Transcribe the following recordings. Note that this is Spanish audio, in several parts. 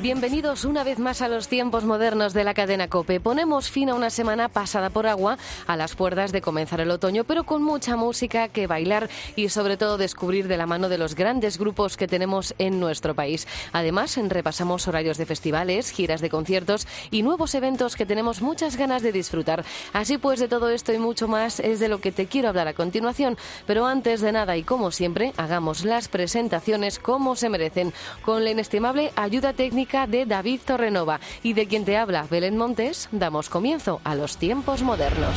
Bienvenidos una vez más a los tiempos modernos de la cadena Cope. Ponemos fin a una semana pasada por agua, a las puertas de comenzar el otoño, pero con mucha música que bailar y sobre todo descubrir de la mano de los grandes grupos que tenemos en nuestro país. Además, repasamos horarios de festivales, giras de conciertos y nuevos eventos que tenemos muchas ganas de disfrutar. Así pues, de todo esto y mucho más es de lo que te quiero hablar a continuación. Pero antes de nada y como siempre, hagamos las presentaciones como se merecen, con la inestimable ayuda técnica de David Torrenova y de quien te habla Belén Montes, damos comienzo a los tiempos modernos.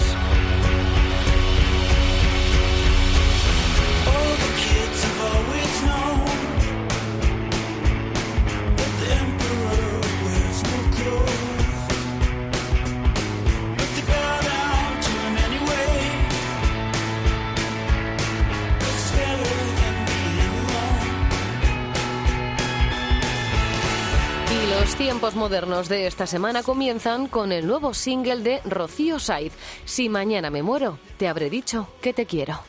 Modernos de esta semana comienzan con el nuevo single de Rocío Saiz. Si mañana me muero, te habré dicho que te quiero.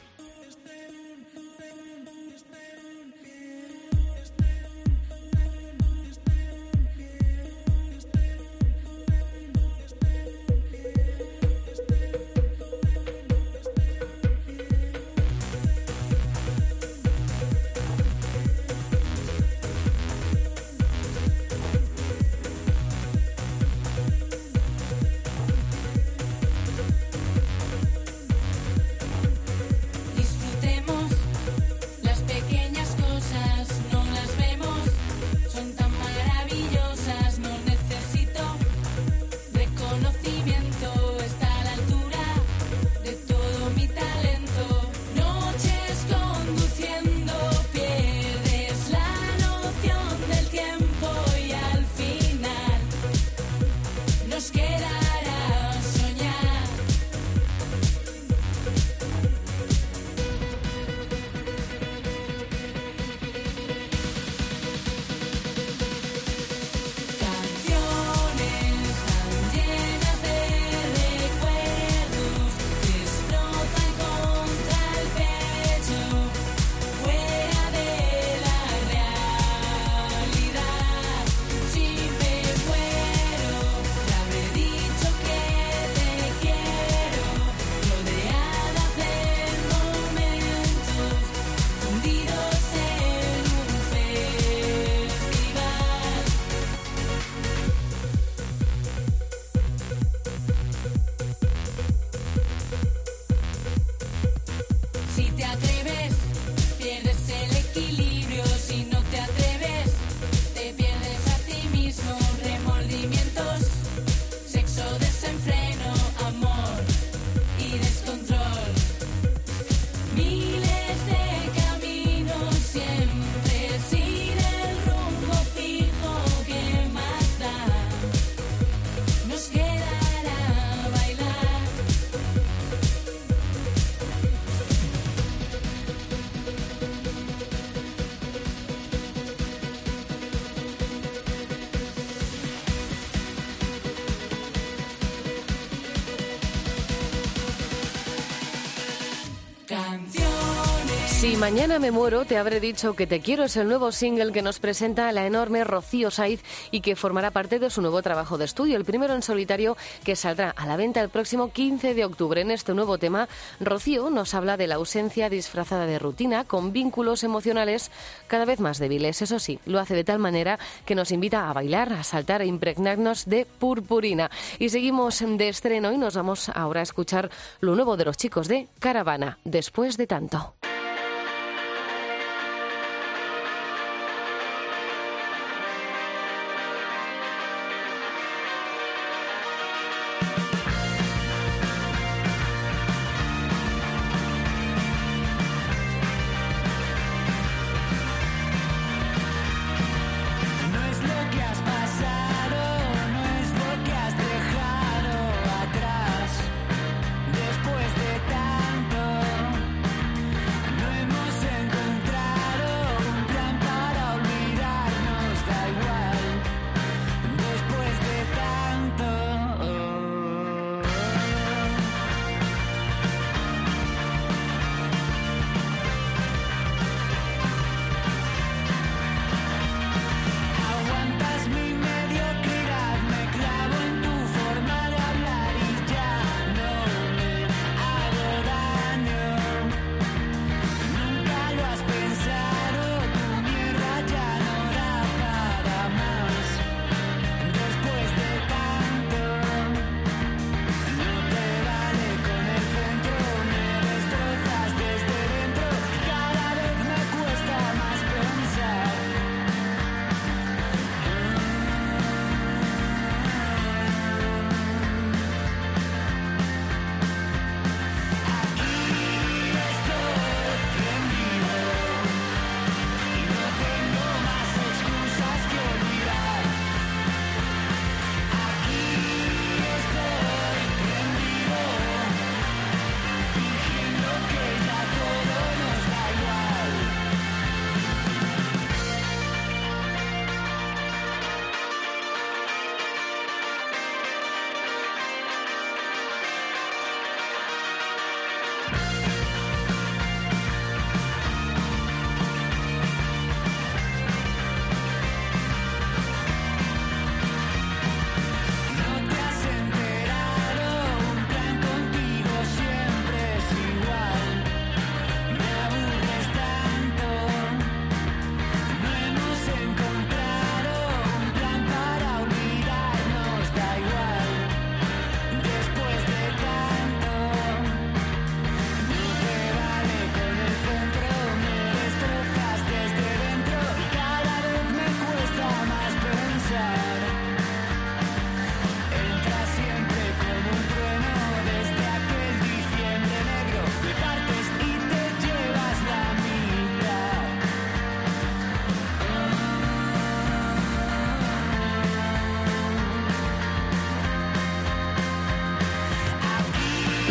Si mañana me muero, te habré dicho que Te quiero es el nuevo single que nos presenta la enorme Rocío Saiz y que formará parte de su nuevo trabajo de estudio, el primero en solitario que saldrá a la venta el próximo 15 de octubre. En este nuevo tema, Rocío nos habla de la ausencia disfrazada de rutina con vínculos emocionales cada vez más débiles. Eso sí, lo hace de tal manera que nos invita a bailar, a saltar, e impregnarnos de purpurina. Y seguimos de estreno y nos vamos ahora a escuchar lo nuevo de los chicos de Caravana, después de tanto.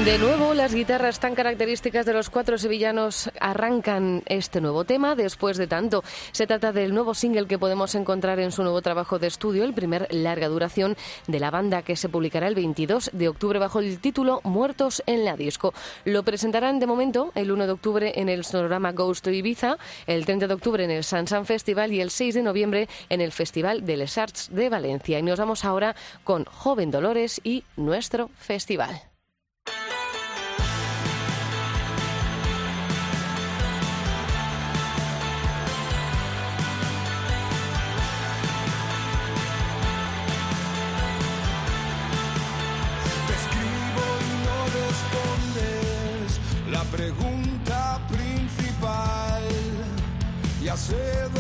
De nuevo, las guitarras tan características de los cuatro sevillanos arrancan este nuevo tema después de tanto. Se trata del nuevo single que podemos encontrar en su nuevo trabajo de estudio, el primer larga duración de la banda que se publicará el 22 de octubre bajo el título Muertos en la Disco. Lo presentarán de momento el 1 de octubre en el sonorama Ghost to Ibiza, el 30 de octubre en el Sansan Festival y el 6 de noviembre en el Festival de Les Arts de Valencia. Y nos vamos ahora con Joven Dolores y nuestro festival. Ya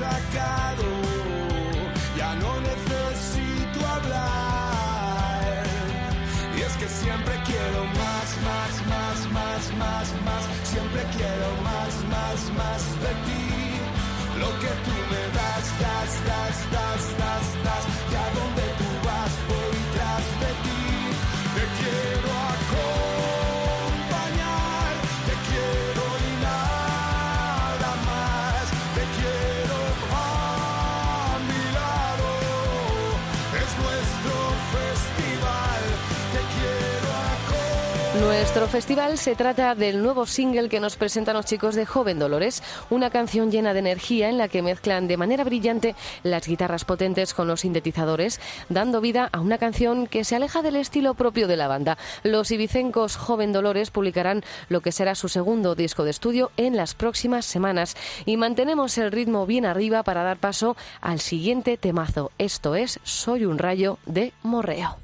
sacado. Nuestro festival se trata del nuevo single que nos presentan los chicos de Joven Dolores, una canción llena de energía en la que mezclan de manera brillante las guitarras potentes con los sintetizadores, dando vida a una canción que se aleja del estilo propio de la banda. Los ibicencos Joven Dolores publicarán lo que será su segundo disco de estudio en las próximas semanas y mantenemos el ritmo bien arriba para dar paso al siguiente temazo. Esto es Soy un rayo de Morreo.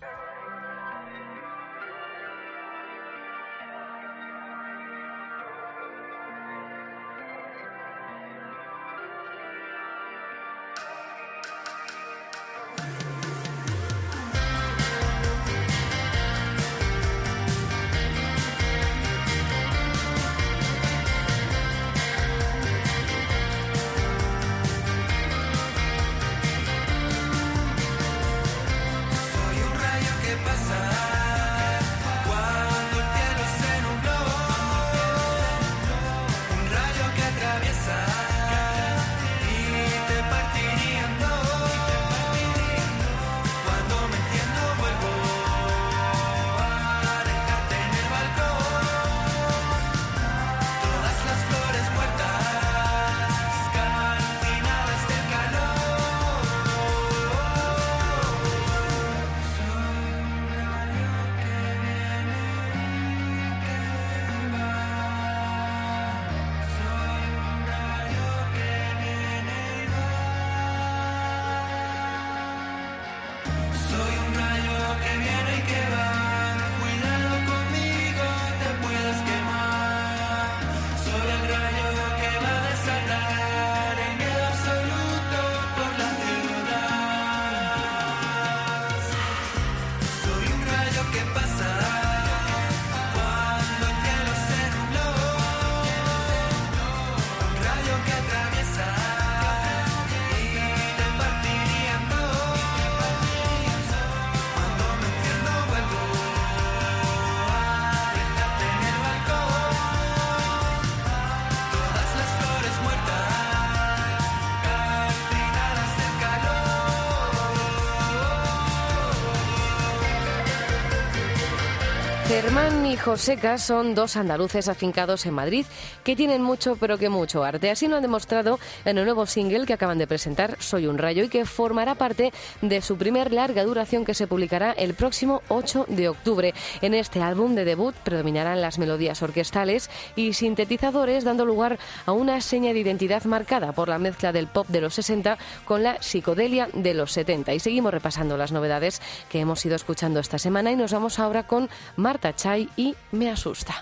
Y Joseca son dos andaluces afincados en Madrid que tienen mucho, pero que mucho arte. Así lo han demostrado en el nuevo single que acaban de presentar, Soy un rayo, y que formará parte de su primer larga duración que se publicará el próximo 8 de octubre. En este álbum de debut predominarán las melodías orquestales y sintetizadores, dando lugar a una seña de identidad marcada por la mezcla del pop de los 60 con la psicodelia de los 70. Y seguimos repasando las novedades que hemos ido escuchando esta semana y nos vamos ahora con Mar Marta y Me Asusta.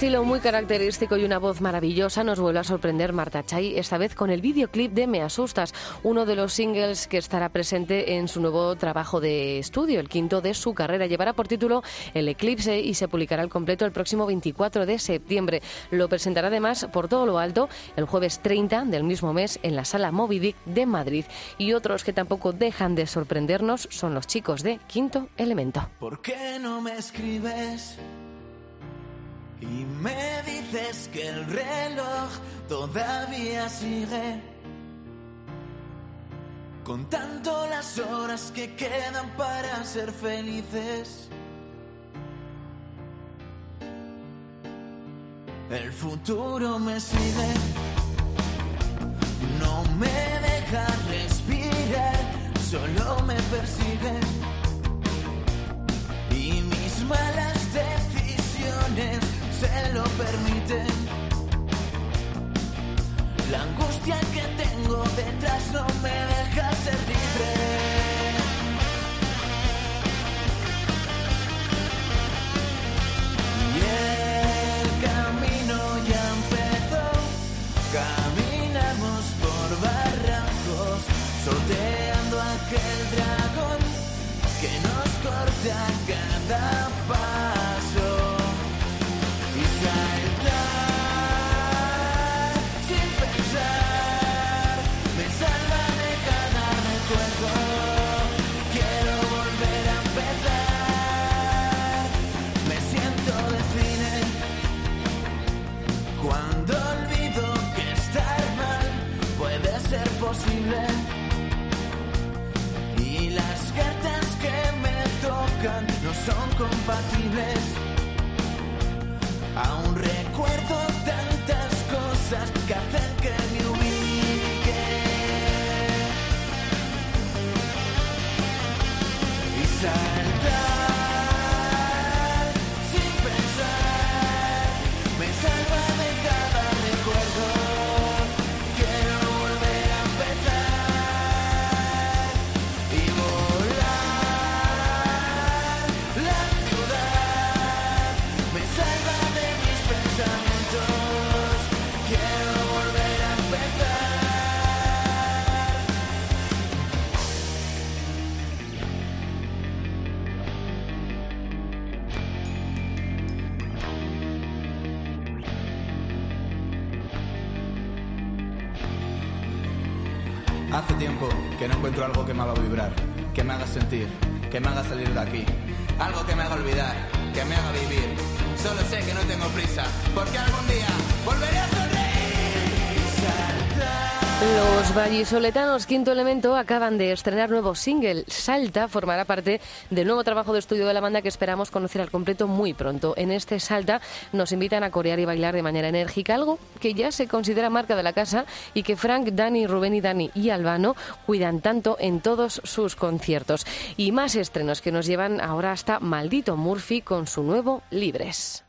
Estilo muy característico y una voz maravillosa nos vuelve a sorprender Marta Chay, esta vez con el videoclip de Me Asustas, uno de los singles que estará presente en su nuevo trabajo de estudio, el quinto de su carrera. Llevará por título El Eclipse y se publicará al completo el próximo 24 de septiembre. Lo presentará además por todo lo alto el jueves 30 del mismo mes en la sala Moby Dick de Madrid. Y otros que tampoco dejan de sorprendernos son los chicos de Quinto Elemento. ¿Por qué no me escribes? Y me dices que el reloj todavía sigue contando las horas que quedan para ser felices. El futuro me sigue, no me deja respirar, solo me persigue. Y mis malas decisiones se lo permiten. La angustia que tengo detrás no me deja ser libre. Sorteando aquel dragón que nos corta cada que no encuentro algo que me haga vibrar, que me haga sentir, que me haga salir de aquí. Algo que me haga olvidar, que me haga vivir. Solo sé que no tengo prisa, porque algún día volveré a Los vallisoletanos Quinto Elemento acaban de estrenar nuevo single. Salta formará parte del nuevo trabajo de estudio de la banda que esperamos conocer al completo muy pronto. En este Salta nos invitan a corear y bailar de manera enérgica, algo que ya se considera marca de la casa y que Frank, Dani, Rubén y Dani y Albano cuidan tanto en todos sus conciertos. Y más estrenos que nos llevan ahora hasta Maldito Murphy con su nuevo Libres.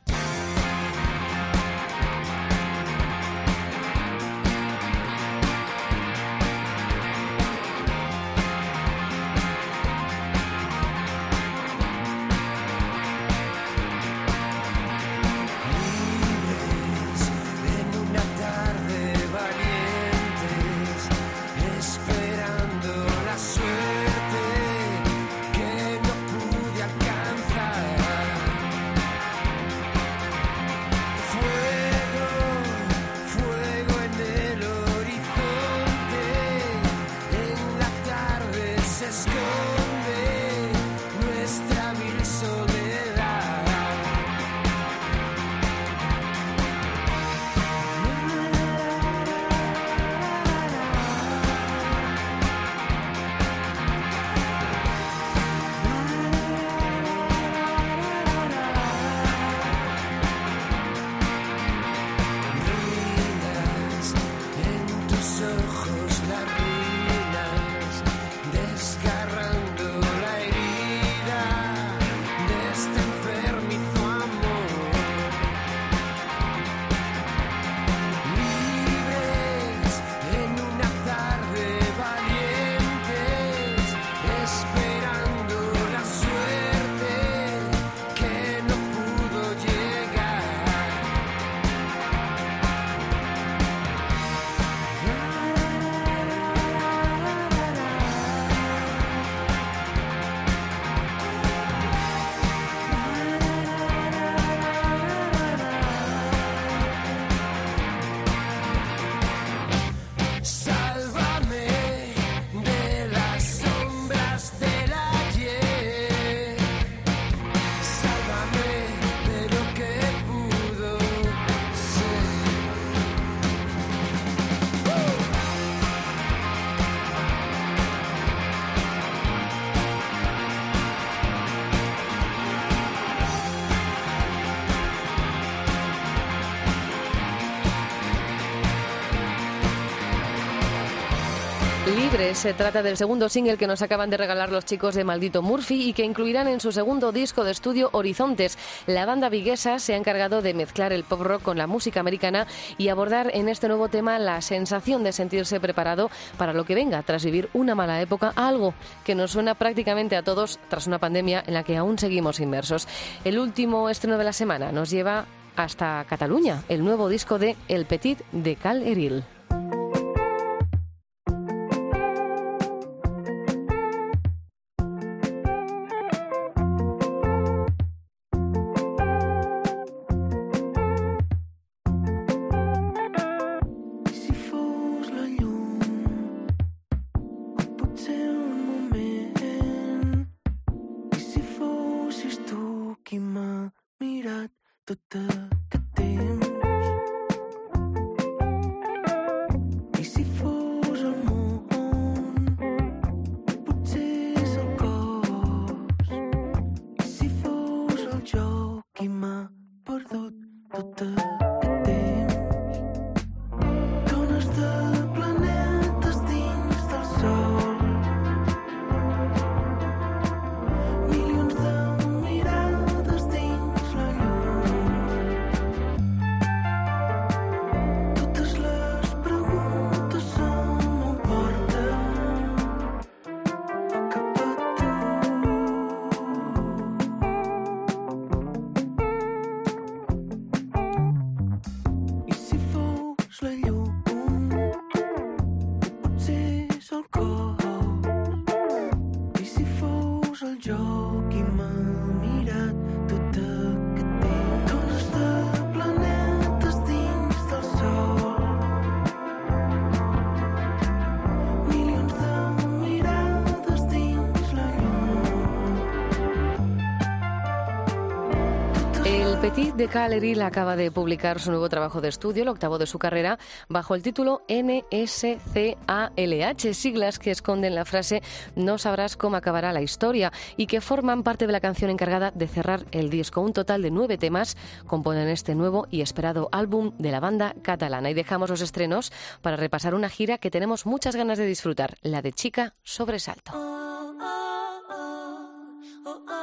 Se trata del segundo single que nos acaban de regalar los chicos de Maldito Murphy y que incluirán en su segundo disco de estudio Horizontes. La banda viguesa se ha encargado de mezclar el pop rock con la música americana y abordar en este nuevo tema la sensación de sentirse preparado para lo que venga tras vivir una mala época, algo que nos suena prácticamente a todos tras una pandemia en la que aún seguimos inmersos. El último estreno de la semana nos lleva hasta Cataluña, el nuevo disco de El Petit de Cal Eril. De Caleril acaba de publicar su nuevo trabajo de estudio, el octavo de su carrera, bajo el título NSCALH, siglas que esconden la frase No sabrás cómo acabará la historia y que forman parte de la canción encargada de cerrar el disco. Un total de nueve temas componen este nuevo y esperado álbum de la banda catalana. Y dejamos los estrenos para repasar una gira que tenemos muchas ganas de disfrutar, la de Chica Sobresalto. raro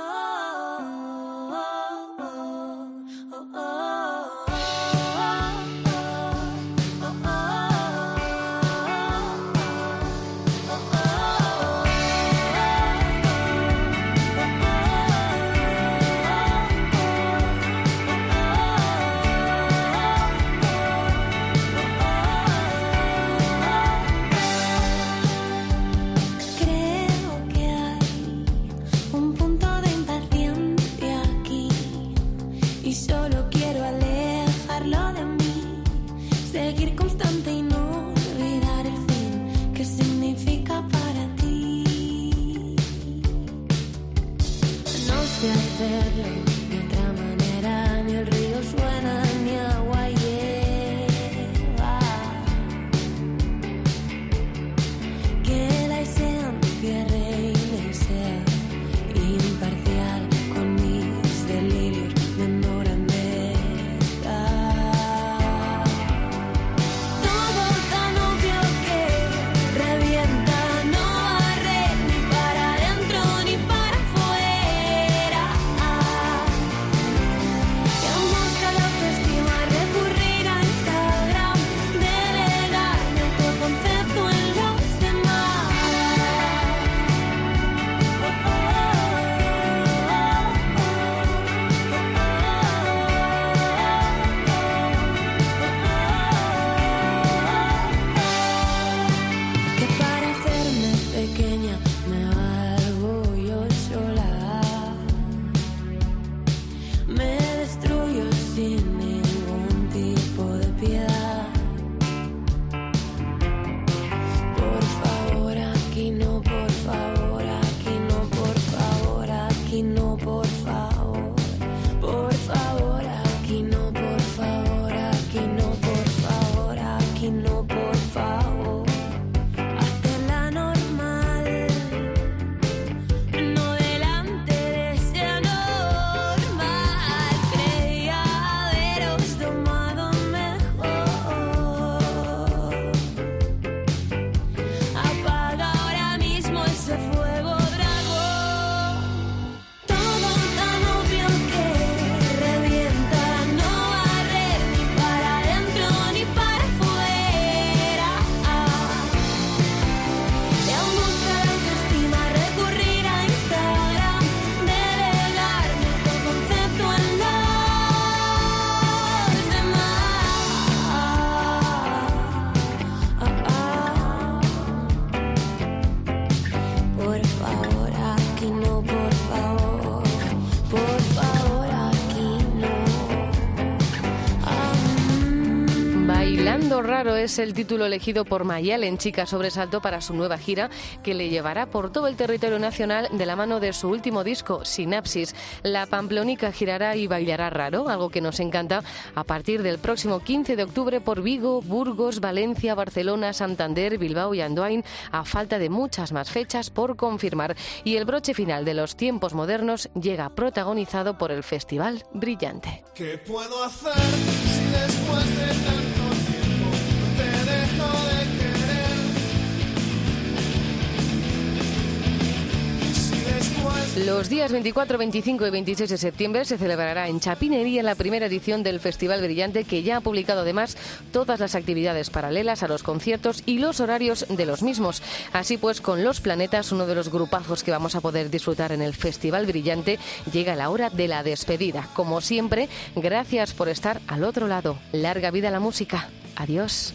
es el título elegido por Mayel en Chica Sobresalto para su nueva gira que le llevará por todo el territorio nacional de la mano de su último disco, Sinapsis. La Pamplonica girará y bailará raro, algo que nos encanta, a partir del próximo 15 de octubre por Vigo, Burgos, Valencia, Barcelona, Santander, Bilbao y Andoain, a falta de muchas más fechas por confirmar. Y el broche final de los tiempos modernos llega protagonizado por el Festival Brillante. ¿Qué puedo hacer si después de tanto los días 24, 25 y 26 de septiembre se celebrará en Chapinería la primera edición del Festival Brillante que ya ha publicado además todas las actividades paralelas a los conciertos y los horarios de los mismos. Así pues, con Los Planetas, uno de los grupazos que vamos a poder disfrutar en el Festival Brillante, llega la hora de la despedida. Como siempre, gracias por estar al otro lado. Larga vida la música. Adiós.